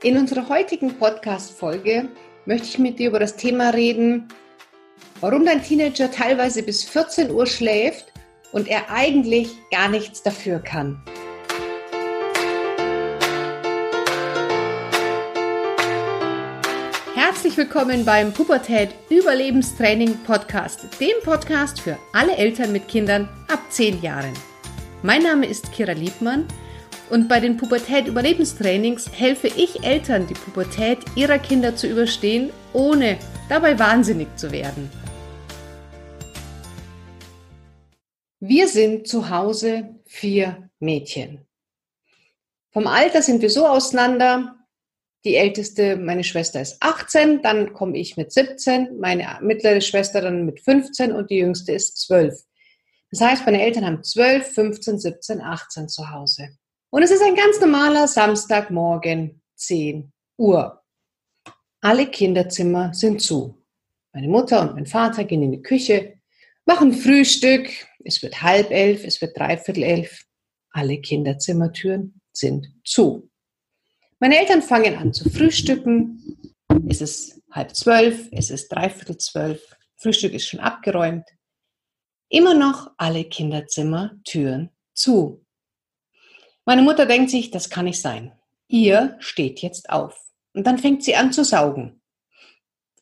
In unserer heutigen Podcast-Folge möchte ich mit dir über das Thema reden, warum dein Teenager teilweise bis 14 Uhr schläft und er eigentlich gar nichts dafür kann. Herzlich willkommen beim Pubertät Überlebenstraining Podcast, dem Podcast für alle Eltern mit Kindern ab 10 Jahren. Mein Name ist Kira Liebmann und bei den Pubertät-Überlebenstrainings helfe ich Eltern, die Pubertät ihrer Kinder zu überstehen, ohne dabei wahnsinnig zu werden. Wir sind zu Hause vier Mädchen. Vom Alter sind wir so auseinander. Die älteste, meine Schwester, ist 18, dann komme ich mit 17, meine mittlere Schwester dann mit 15 und die jüngste ist 12. Das heißt, meine Eltern haben 12, 15, 17, 18 zu Hause. Und es ist ein ganz normaler Samstagmorgen, 10 Uhr. Alle Kinderzimmer sind zu. Meine Mutter und mein Vater gehen in die Küche, machen Frühstück. Es wird halb elf, es wird dreiviertel elf. Alle Kinderzimmertüren sind zu. Meine Eltern fangen an zu frühstücken. Es ist halb zwölf, es ist dreiviertel zwölf. Frühstück ist schon abgeräumt. Immer noch alle Kinderzimmertüren zu. Meine Mutter denkt sich, das kann nicht sein. Ihr steht jetzt auf. Und dann fängt sie an zu saugen.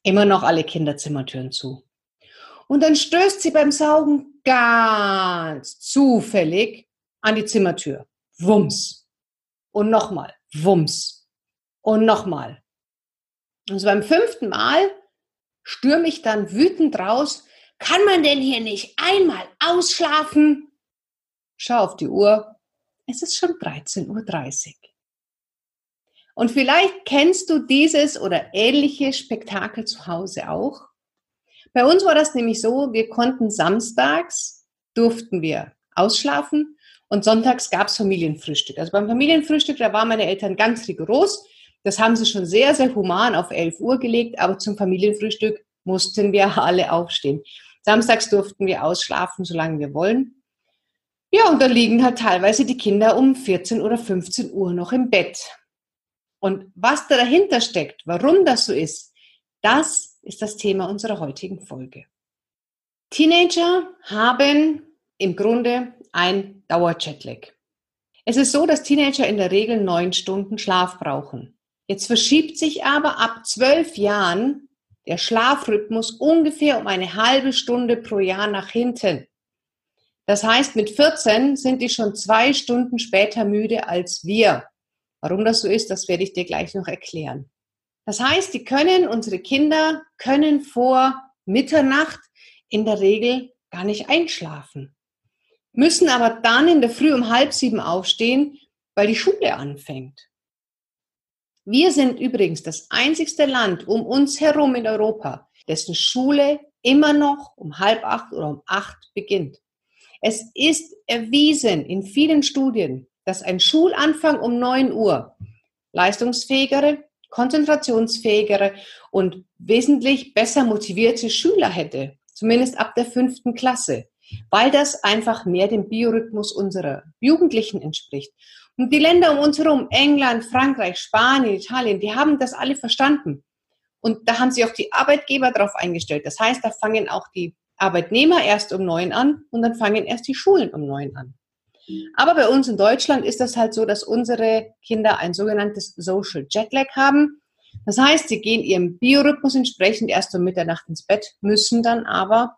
Immer noch alle Kinderzimmertüren zu. Und dann stößt sie beim Saugen ganz zufällig an die Zimmertür. Wumms. Und nochmal. Wumms. Und nochmal. Und so beim fünften Mal stürme ich dann wütend raus. Kann man denn hier nicht einmal ausschlafen? Schau auf die Uhr. Es ist schon 13.30 Uhr. Und vielleicht kennst du dieses oder ähnliche Spektakel zu Hause auch. Bei uns war das nämlich so, wir konnten samstags, durften wir ausschlafen und sonntags gab es Familienfrühstück. Also beim Familienfrühstück, da waren meine Eltern ganz rigoros. Das haben sie schon sehr, sehr human auf 11 Uhr gelegt, aber zum Familienfrühstück mussten wir alle aufstehen. Samstags durften wir ausschlafen, solange wir wollen. Ja, und da liegen halt teilweise die Kinder um 14 oder 15 Uhr noch im Bett. Und was da dahinter steckt, warum das so ist, das ist das Thema unserer heutigen Folge. Teenager haben im Grunde ein Dauerjetlag. Es ist so, dass Teenager in der Regel neun Stunden Schlaf brauchen. Jetzt verschiebt sich aber ab zwölf Jahren der Schlafrhythmus ungefähr um eine halbe Stunde pro Jahr nach hinten. Das heißt, mit 14 sind die schon zwei Stunden später müde als wir. Warum das so ist, das werde ich dir gleich noch erklären. Das heißt, die können, unsere Kinder können vor Mitternacht in der Regel gar nicht einschlafen, müssen aber dann in der Früh um halb sieben aufstehen, weil die Schule anfängt. Wir sind übrigens das einzigste Land um uns herum in Europa, dessen Schule immer noch um halb acht oder um acht beginnt. Es ist erwiesen in vielen Studien, dass ein Schulanfang um 9 Uhr leistungsfähigere, konzentrationsfähigere und wesentlich besser motivierte Schüler hätte, zumindest ab der fünften Klasse, weil das einfach mehr dem Biorhythmus unserer Jugendlichen entspricht. Und die Länder um uns herum, England, Frankreich, Spanien, Italien, die haben das alle verstanden. Und da haben sich auch die Arbeitgeber darauf eingestellt. Das heißt, da fangen auch die Arbeitnehmer erst um neun an und dann fangen erst die Schulen um neun an. Aber bei uns in Deutschland ist das halt so, dass unsere Kinder ein sogenanntes Social Jetlag haben. Das heißt, sie gehen ihrem Biorhythmus entsprechend erst um Mitternacht ins Bett, müssen dann aber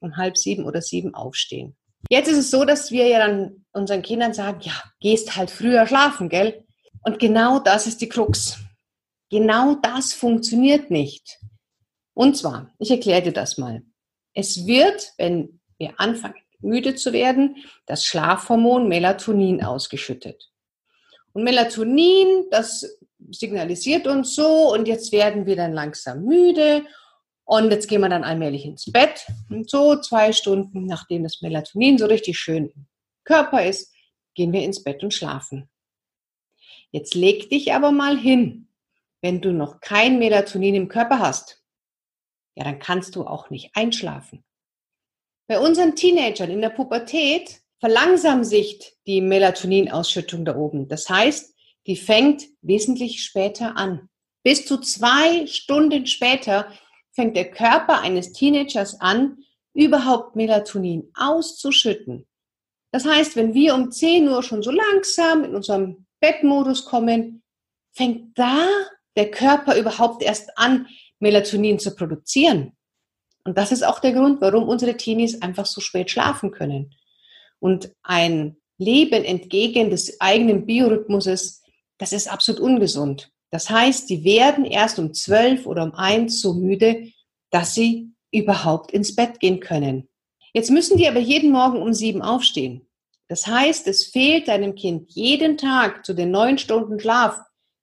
um halb sieben oder sieben aufstehen. Jetzt ist es so, dass wir ja dann unseren Kindern sagen, ja, gehst halt früher schlafen, gell? Und genau das ist die Krux. Genau das funktioniert nicht. Und zwar, ich erkläre dir das mal. Es wird, wenn wir anfangen, müde zu werden, das Schlafhormon Melatonin ausgeschüttet. Und Melatonin, das signalisiert uns so, und jetzt werden wir dann langsam müde und jetzt gehen wir dann allmählich ins Bett. Und so zwei Stunden, nachdem das Melatonin so richtig schön im Körper ist, gehen wir ins Bett und schlafen. Jetzt leg dich aber mal hin, wenn du noch kein Melatonin im Körper hast ja, dann kannst du auch nicht einschlafen. Bei unseren Teenagern in der Pubertät verlangsamt sich die Melatoninausschüttung da oben. Das heißt, die fängt wesentlich später an. Bis zu zwei Stunden später fängt der Körper eines Teenagers an, überhaupt Melatonin auszuschütten. Das heißt, wenn wir um 10 Uhr schon so langsam in unserem Bettmodus kommen, fängt da der Körper überhaupt erst an, Melatonin zu produzieren. Und das ist auch der Grund, warum unsere Teenies einfach so spät schlafen können. Und ein Leben entgegen des eigenen Biorhythmuses, das ist absolut ungesund. Das heißt, die werden erst um zwölf oder um eins so müde, dass sie überhaupt ins Bett gehen können. Jetzt müssen die aber jeden Morgen um sieben aufstehen. Das heißt, es fehlt deinem Kind jeden Tag zu den neun Stunden Schlaf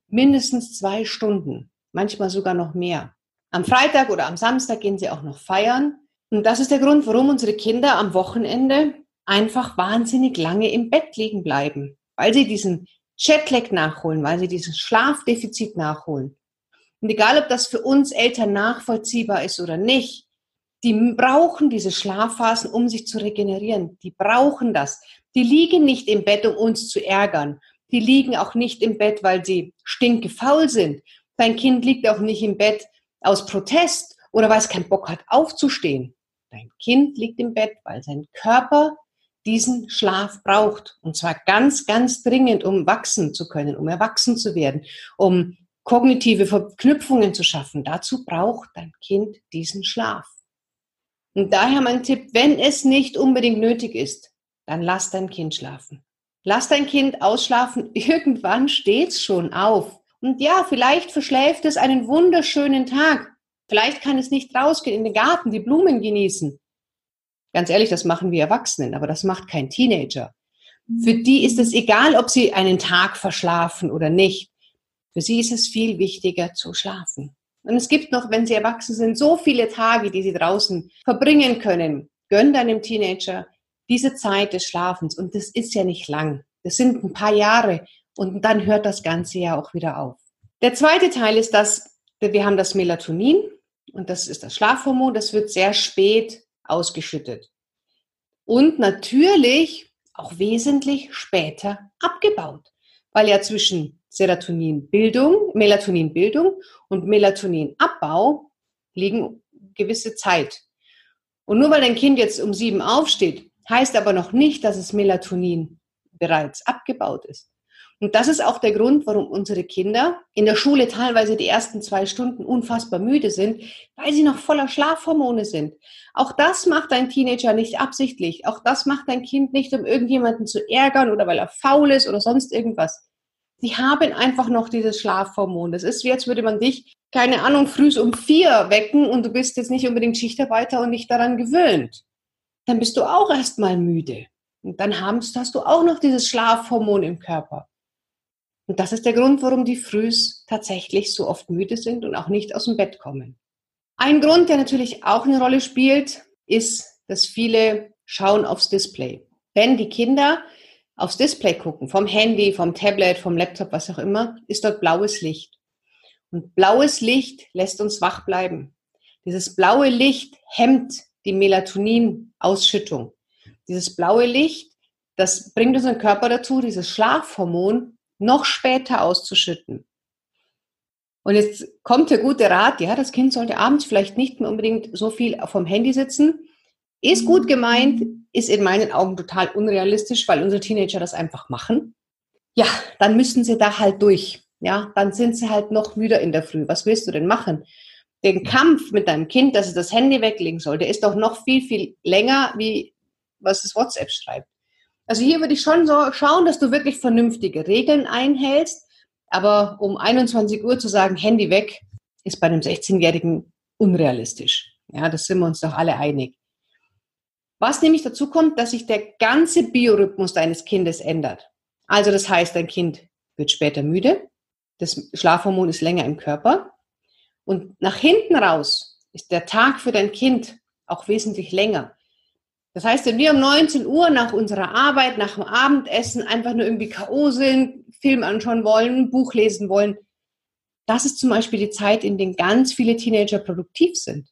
mindestens zwei Stunden, manchmal sogar noch mehr. Am Freitag oder am Samstag gehen sie auch noch feiern. Und das ist der Grund, warum unsere Kinder am Wochenende einfach wahnsinnig lange im Bett liegen bleiben, weil sie diesen Jetlag nachholen, weil sie dieses Schlafdefizit nachholen. Und egal, ob das für uns Eltern nachvollziehbar ist oder nicht, die brauchen diese Schlafphasen, um sich zu regenerieren. Die brauchen das. Die liegen nicht im Bett, um uns zu ärgern. Die liegen auch nicht im Bett, weil sie stinkefaul sind. Dein Kind liegt auch nicht im Bett aus Protest oder weil es keinen Bock hat, aufzustehen. Dein Kind liegt im Bett, weil sein Körper diesen Schlaf braucht. Und zwar ganz, ganz dringend, um wachsen zu können, um erwachsen zu werden, um kognitive Verknüpfungen zu schaffen. Dazu braucht dein Kind diesen Schlaf. Und daher mein Tipp, wenn es nicht unbedingt nötig ist, dann lass dein Kind schlafen. Lass dein Kind ausschlafen. Irgendwann steht's schon auf. Und ja, vielleicht verschläft es einen wunderschönen Tag. Vielleicht kann es nicht rausgehen in den Garten, die Blumen genießen. Ganz ehrlich, das machen wir Erwachsenen, aber das macht kein Teenager. Für die ist es egal, ob sie einen Tag verschlafen oder nicht. Für sie ist es viel wichtiger zu schlafen. Und es gibt noch, wenn sie erwachsen sind, so viele Tage, die sie draußen verbringen können. Gönn deinem Teenager diese Zeit des Schlafens. Und das ist ja nicht lang. Das sind ein paar Jahre. Und dann hört das Ganze ja auch wieder auf. Der zweite Teil ist dass wir haben das Melatonin. Und das ist das Schlafhormon. Das wird sehr spät ausgeschüttet. Und natürlich auch wesentlich später abgebaut, weil ja zwischen Serotoninbildung, Melatoninbildung und Melatoninabbau liegen gewisse Zeit. Und nur weil dein Kind jetzt um sieben aufsteht, heißt aber noch nicht, dass es Melatonin bereits abgebaut ist. Und das ist auch der Grund, warum unsere Kinder in der Schule teilweise die ersten zwei Stunden unfassbar müde sind, weil sie noch voller Schlafhormone sind. Auch das macht ein Teenager nicht absichtlich. Auch das macht dein Kind nicht, um irgendjemanden zu ärgern oder weil er faul ist oder sonst irgendwas. Die haben einfach noch dieses Schlafhormon. Das ist wie, als würde man dich, keine Ahnung, früh um vier wecken und du bist jetzt nicht unbedingt Schichtarbeiter und nicht daran gewöhnt. Dann bist du auch erstmal müde. Und dann hast du auch noch dieses Schlafhormon im Körper. Und das ist der Grund, warum die Frühs tatsächlich so oft müde sind und auch nicht aus dem Bett kommen. Ein Grund, der natürlich auch eine Rolle spielt, ist, dass viele schauen aufs Display. Wenn die Kinder aufs Display gucken, vom Handy, vom Tablet, vom Laptop, was auch immer, ist dort blaues Licht. Und blaues Licht lässt uns wach bleiben. Dieses blaue Licht hemmt die Melatoninausschüttung. Dieses blaue Licht, das bringt unseren Körper dazu, dieses Schlafhormon noch später auszuschütten. Und jetzt kommt der gute Rat, ja, das Kind sollte abends vielleicht nicht mehr unbedingt so viel vom Handy sitzen. Ist gut gemeint, ist in meinen Augen total unrealistisch, weil unsere Teenager das einfach machen. Ja, dann müssen sie da halt durch. Ja, dann sind sie halt noch müder in der Früh. Was willst du denn machen? Den Kampf mit deinem Kind, dass es das Handy weglegen soll, der ist doch noch viel, viel länger, wie was das WhatsApp schreibt. Also hier würde ich schon so schauen, dass du wirklich vernünftige Regeln einhältst. Aber um 21 Uhr zu sagen, Handy weg, ist bei einem 16-Jährigen unrealistisch. Ja, das sind wir uns doch alle einig. Was nämlich dazu kommt, dass sich der ganze Biorhythmus deines Kindes ändert. Also das heißt, dein Kind wird später müde, das Schlafhormon ist länger im Körper und nach hinten raus ist der Tag für dein Kind auch wesentlich länger. Das heißt, wenn wir um 19 Uhr nach unserer Arbeit, nach dem Abendessen einfach nur irgendwie K.O. sind, Film anschauen wollen, Buch lesen wollen, das ist zum Beispiel die Zeit, in der ganz viele Teenager produktiv sind.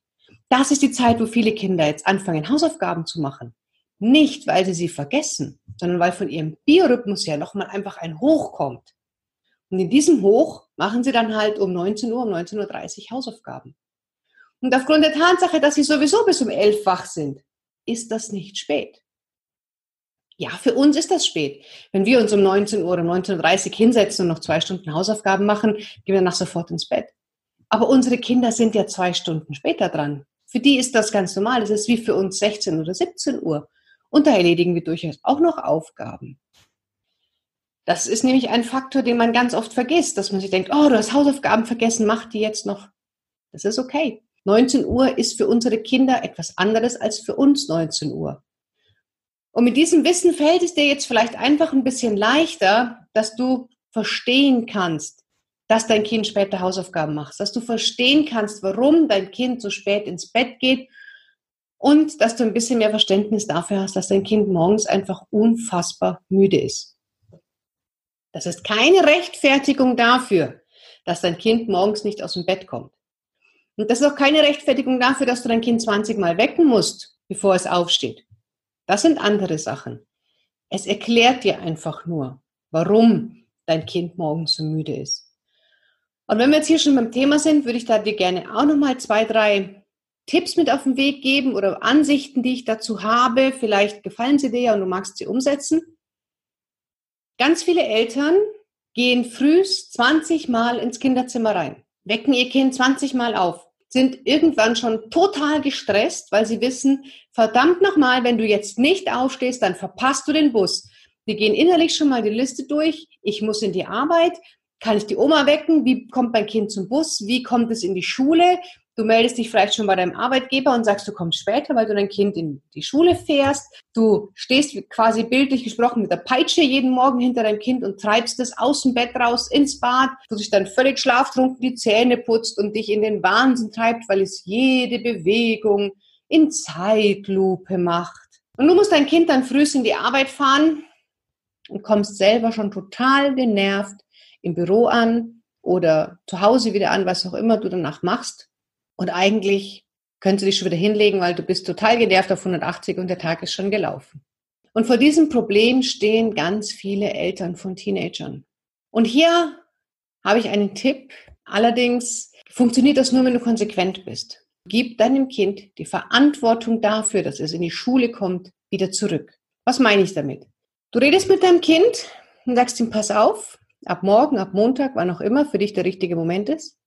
Das ist die Zeit, wo viele Kinder jetzt anfangen, Hausaufgaben zu machen. Nicht, weil sie sie vergessen, sondern weil von ihrem Biorhythmus her nochmal einfach ein Hoch kommt. Und in diesem Hoch machen sie dann halt um 19 Uhr, um 19.30 Uhr Hausaufgaben. Und aufgrund der Tatsache, dass sie sowieso bis um 11 wach sind, ist das nicht spät. Ja, für uns ist das spät. Wenn wir uns um 19 Uhr, um 19.30 Uhr hinsetzen und noch zwei Stunden Hausaufgaben machen, gehen wir danach sofort ins Bett. Aber unsere Kinder sind ja zwei Stunden später dran. Für die ist das ganz normal. Das ist wie für uns 16 oder 17 Uhr. Und da erledigen wir durchaus auch noch Aufgaben. Das ist nämlich ein Faktor, den man ganz oft vergisst, dass man sich denkt, oh, du hast Hausaufgaben vergessen, mach die jetzt noch. Das ist okay. 19 Uhr ist für unsere Kinder etwas anderes als für uns 19 Uhr. Und mit diesem Wissen fällt es dir jetzt vielleicht einfach ein bisschen leichter, dass du verstehen kannst, dass dein Kind später Hausaufgaben macht, dass du verstehen kannst, warum dein Kind so spät ins Bett geht und dass du ein bisschen mehr Verständnis dafür hast, dass dein Kind morgens einfach unfassbar müde ist. Das ist keine Rechtfertigung dafür, dass dein Kind morgens nicht aus dem Bett kommt. Und das ist auch keine Rechtfertigung dafür, dass du dein Kind 20 Mal wecken musst, bevor es aufsteht. Das sind andere Sachen. Es erklärt dir einfach nur, warum dein Kind morgens so müde ist. Und wenn wir jetzt hier schon beim Thema sind, würde ich da dir gerne auch nochmal zwei, drei Tipps mit auf den Weg geben oder Ansichten, die ich dazu habe. Vielleicht gefallen sie dir ja und du magst sie umsetzen. Ganz viele Eltern gehen frühst 20 Mal ins Kinderzimmer rein, wecken ihr Kind 20 Mal auf sind irgendwann schon total gestresst, weil sie wissen, verdammt nochmal, wenn du jetzt nicht aufstehst, dann verpasst du den Bus. Wir gehen innerlich schon mal die Liste durch. Ich muss in die Arbeit. Kann ich die Oma wecken? Wie kommt mein Kind zum Bus? Wie kommt es in die Schule? Du meldest dich vielleicht schon bei deinem Arbeitgeber und sagst, du kommst später, weil du dein Kind in die Schule fährst. Du stehst quasi bildlich gesprochen mit der Peitsche jeden Morgen hinter deinem Kind und treibst es aus dem Bett raus ins Bad, du dich dann völlig schlaftrunken die Zähne putzt und dich in den Wahnsinn treibt, weil es jede Bewegung in Zeitlupe macht. Und du musst dein Kind dann frühst in die Arbeit fahren und kommst selber schon total genervt im Büro an oder zu Hause wieder an, was auch immer du danach machst und eigentlich könntest du dich schon wieder hinlegen, weil du bist total genervt auf 180 und der Tag ist schon gelaufen. Und vor diesem Problem stehen ganz viele Eltern von Teenagern. Und hier habe ich einen Tipp. Allerdings funktioniert das nur, wenn du konsequent bist. Gib deinem Kind die Verantwortung dafür, dass es in die Schule kommt, wieder zurück. Was meine ich damit? Du redest mit deinem Kind und sagst ihm, pass auf, ab morgen, ab Montag, wann auch immer für dich der richtige Moment ist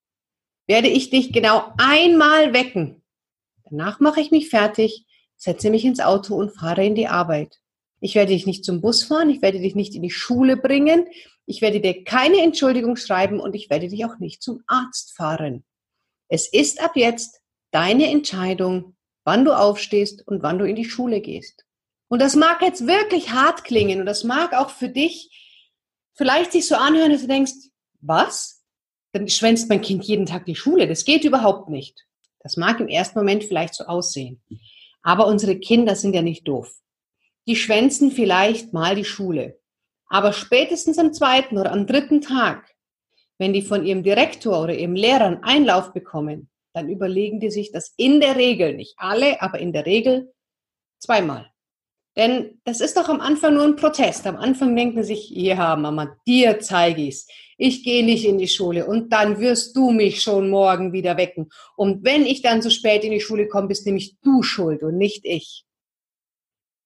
werde ich dich genau einmal wecken. Danach mache ich mich fertig, setze mich ins Auto und fahre in die Arbeit. Ich werde dich nicht zum Bus fahren, ich werde dich nicht in die Schule bringen, ich werde dir keine Entschuldigung schreiben und ich werde dich auch nicht zum Arzt fahren. Es ist ab jetzt deine Entscheidung, wann du aufstehst und wann du in die Schule gehst. Und das mag jetzt wirklich hart klingen und das mag auch für dich vielleicht sich so anhören, dass du denkst, was? Dann schwänzt mein Kind jeden Tag die Schule. Das geht überhaupt nicht. Das mag im ersten Moment vielleicht so aussehen. Aber unsere Kinder sind ja nicht doof. Die schwänzen vielleicht mal die Schule. Aber spätestens am zweiten oder am dritten Tag, wenn die von ihrem Direktor oder ihrem Lehrer einen Einlauf bekommen, dann überlegen die sich das in der Regel, nicht alle, aber in der Regel zweimal. Denn das ist doch am Anfang nur ein Protest. Am Anfang denken sie sich, ja, Mama, dir zeige ich's. Ich gehe nicht in die Schule und dann wirst du mich schon morgen wieder wecken. Und wenn ich dann zu spät in die Schule komme, bist nämlich du schuld und nicht ich.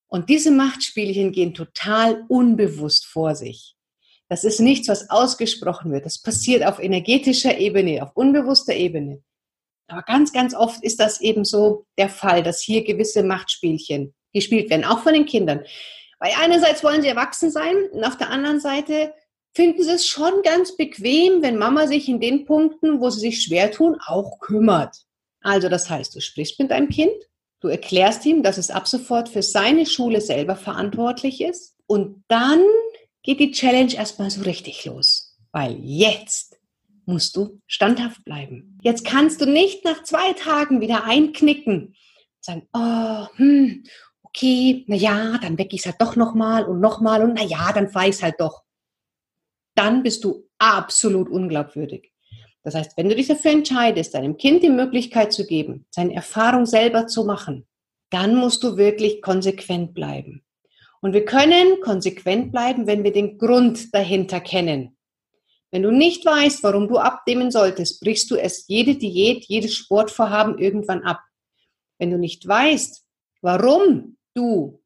Und diese Machtspielchen gehen total unbewusst vor sich. Das ist nichts, was ausgesprochen wird. Das passiert auf energetischer Ebene, auf unbewusster Ebene. Aber ganz, ganz oft ist das eben so der Fall, dass hier gewisse Machtspielchen gespielt werden, auch von den Kindern. Weil einerseits wollen sie erwachsen sein und auf der anderen Seite finden sie es schon ganz bequem, wenn Mama sich in den Punkten, wo sie sich schwer tun, auch kümmert. Also das heißt, du sprichst mit deinem Kind, du erklärst ihm, dass es ab sofort für seine Schule selber verantwortlich ist und dann geht die Challenge erstmal so richtig los, weil jetzt musst du standhaft bleiben. Jetzt kannst du nicht nach zwei Tagen wieder einknicken und sagen, oh, hm, okay, na ja, dann wecke ich es halt doch nochmal und nochmal und na ja, dann fahre ich es halt doch. Dann bist du absolut unglaubwürdig. Das heißt, wenn du dich dafür entscheidest, deinem Kind die Möglichkeit zu geben, seine Erfahrung selber zu machen, dann musst du wirklich konsequent bleiben. Und wir können konsequent bleiben, wenn wir den Grund dahinter kennen. Wenn du nicht weißt, warum du abnehmen solltest, brichst du es jede Diät, jedes Sportvorhaben irgendwann ab. Wenn du nicht weißt, warum du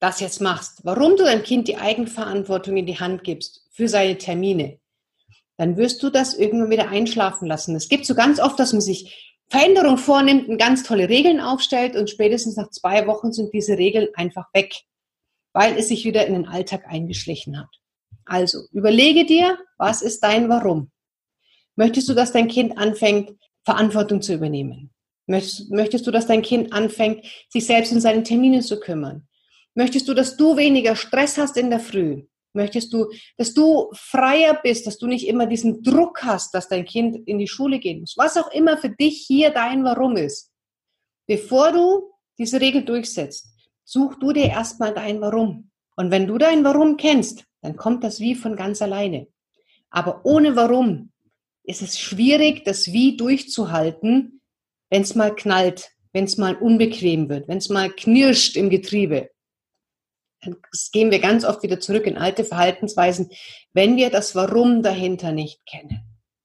das jetzt machst, warum du deinem Kind die Eigenverantwortung in die Hand gibst für seine Termine, dann wirst du das irgendwann wieder einschlafen lassen. Es gibt so ganz oft, dass man sich Veränderung vornimmt und ganz tolle Regeln aufstellt und spätestens nach zwei Wochen sind diese Regeln einfach weg, weil es sich wieder in den Alltag eingeschlichen hat. Also überlege dir, was ist dein Warum? Möchtest du, dass dein Kind anfängt, Verantwortung zu übernehmen? Möchtest, du, dass dein Kind anfängt, sich selbst in seinen Terminen zu kümmern? Möchtest du, dass du weniger Stress hast in der Früh? Möchtest du, dass du freier bist, dass du nicht immer diesen Druck hast, dass dein Kind in die Schule gehen muss? Was auch immer für dich hier dein Warum ist. Bevor du diese Regel durchsetzt, such du dir erstmal dein Warum. Und wenn du dein Warum kennst, dann kommt das Wie von ganz alleine. Aber ohne Warum ist es schwierig, das Wie durchzuhalten, wenn es mal knallt, wenn es mal unbequem wird, wenn es mal knirscht im Getriebe. Dann gehen wir ganz oft wieder zurück in alte Verhaltensweisen, wenn wir das Warum dahinter nicht kennen.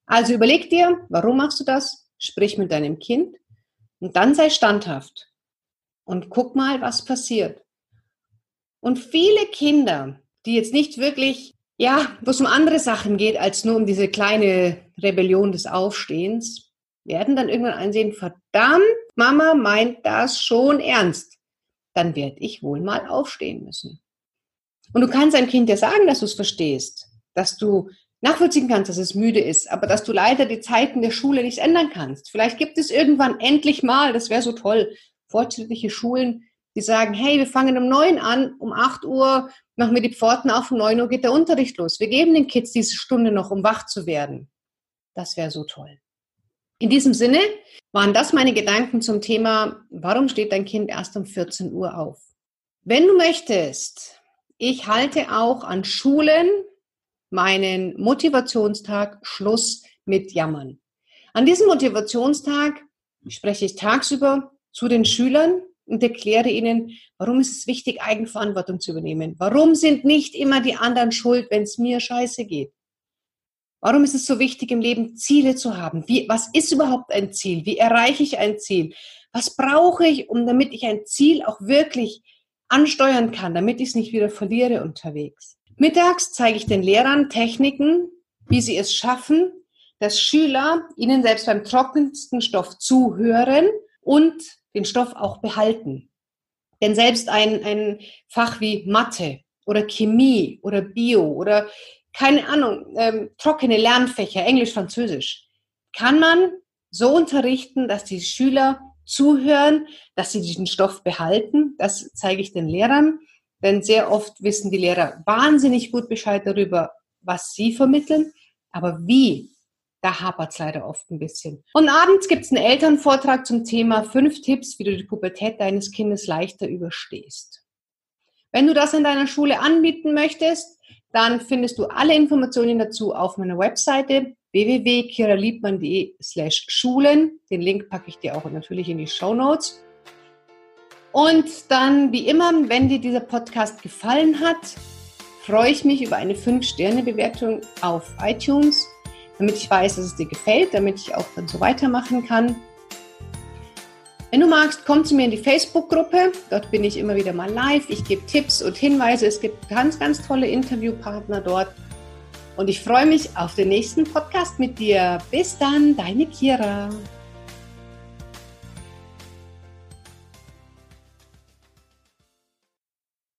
Also überleg dir, warum machst du das? Sprich mit deinem Kind und dann sei standhaft und guck mal, was passiert. Und viele Kinder die jetzt nicht wirklich, ja, wo es um andere Sachen geht, als nur um diese kleine Rebellion des Aufstehens, werden dann irgendwann einsehen, verdammt, Mama meint das schon ernst. Dann werde ich wohl mal aufstehen müssen. Und du kannst einem Kind ja sagen, dass du es verstehst, dass du nachvollziehen kannst, dass es müde ist, aber dass du leider die Zeiten der Schule nicht ändern kannst. Vielleicht gibt es irgendwann endlich mal, das wäre so toll, fortschrittliche Schulen, die sagen, hey, wir fangen um neun an, um acht Uhr machen wir die Pforten auf, um neun Uhr geht der Unterricht los. Wir geben den Kids diese Stunde noch, um wach zu werden. Das wäre so toll. In diesem Sinne waren das meine Gedanken zum Thema, warum steht dein Kind erst um 14 Uhr auf? Wenn du möchtest, ich halte auch an Schulen meinen Motivationstag Schluss mit Jammern. An diesem Motivationstag spreche ich tagsüber zu den Schülern und erkläre ihnen, warum ist es wichtig, Eigenverantwortung zu übernehmen. Warum sind nicht immer die anderen schuld, wenn es mir scheiße geht? Warum ist es so wichtig im Leben, Ziele zu haben? Wie, was ist überhaupt ein Ziel? Wie erreiche ich ein Ziel? Was brauche ich, um damit ich ein Ziel auch wirklich ansteuern kann, damit ich es nicht wieder verliere unterwegs? Mittags zeige ich den Lehrern Techniken, wie sie es schaffen, dass Schüler ihnen selbst beim trockensten Stoff zuhören und den Stoff auch behalten. Denn selbst ein, ein Fach wie Mathe oder Chemie oder Bio oder keine Ahnung, ähm, trockene Lernfächer, Englisch, Französisch, kann man so unterrichten, dass die Schüler zuhören, dass sie diesen Stoff behalten. Das zeige ich den Lehrern, denn sehr oft wissen die Lehrer wahnsinnig gut Bescheid darüber, was sie vermitteln, aber wie da hapert es leider oft ein bisschen. Und abends gibt es einen Elternvortrag zum Thema fünf Tipps, wie du die Pubertät deines Kindes leichter überstehst. Wenn du das in deiner Schule anbieten möchtest, dann findest du alle Informationen dazu auf meiner Webseite www.kiraliebmann.de slash Schulen. Den Link packe ich dir auch natürlich in die Show Notes. Und dann, wie immer, wenn dir dieser Podcast gefallen hat, freue ich mich über eine 5-Sterne-Bewertung auf iTunes damit ich weiß, dass es dir gefällt, damit ich auch dann so weitermachen kann. Wenn du magst, komm zu mir in die Facebook-Gruppe. Dort bin ich immer wieder mal live. Ich gebe Tipps und Hinweise. Es gibt ganz, ganz tolle Interviewpartner dort. Und ich freue mich auf den nächsten Podcast mit dir. Bis dann, deine Kira.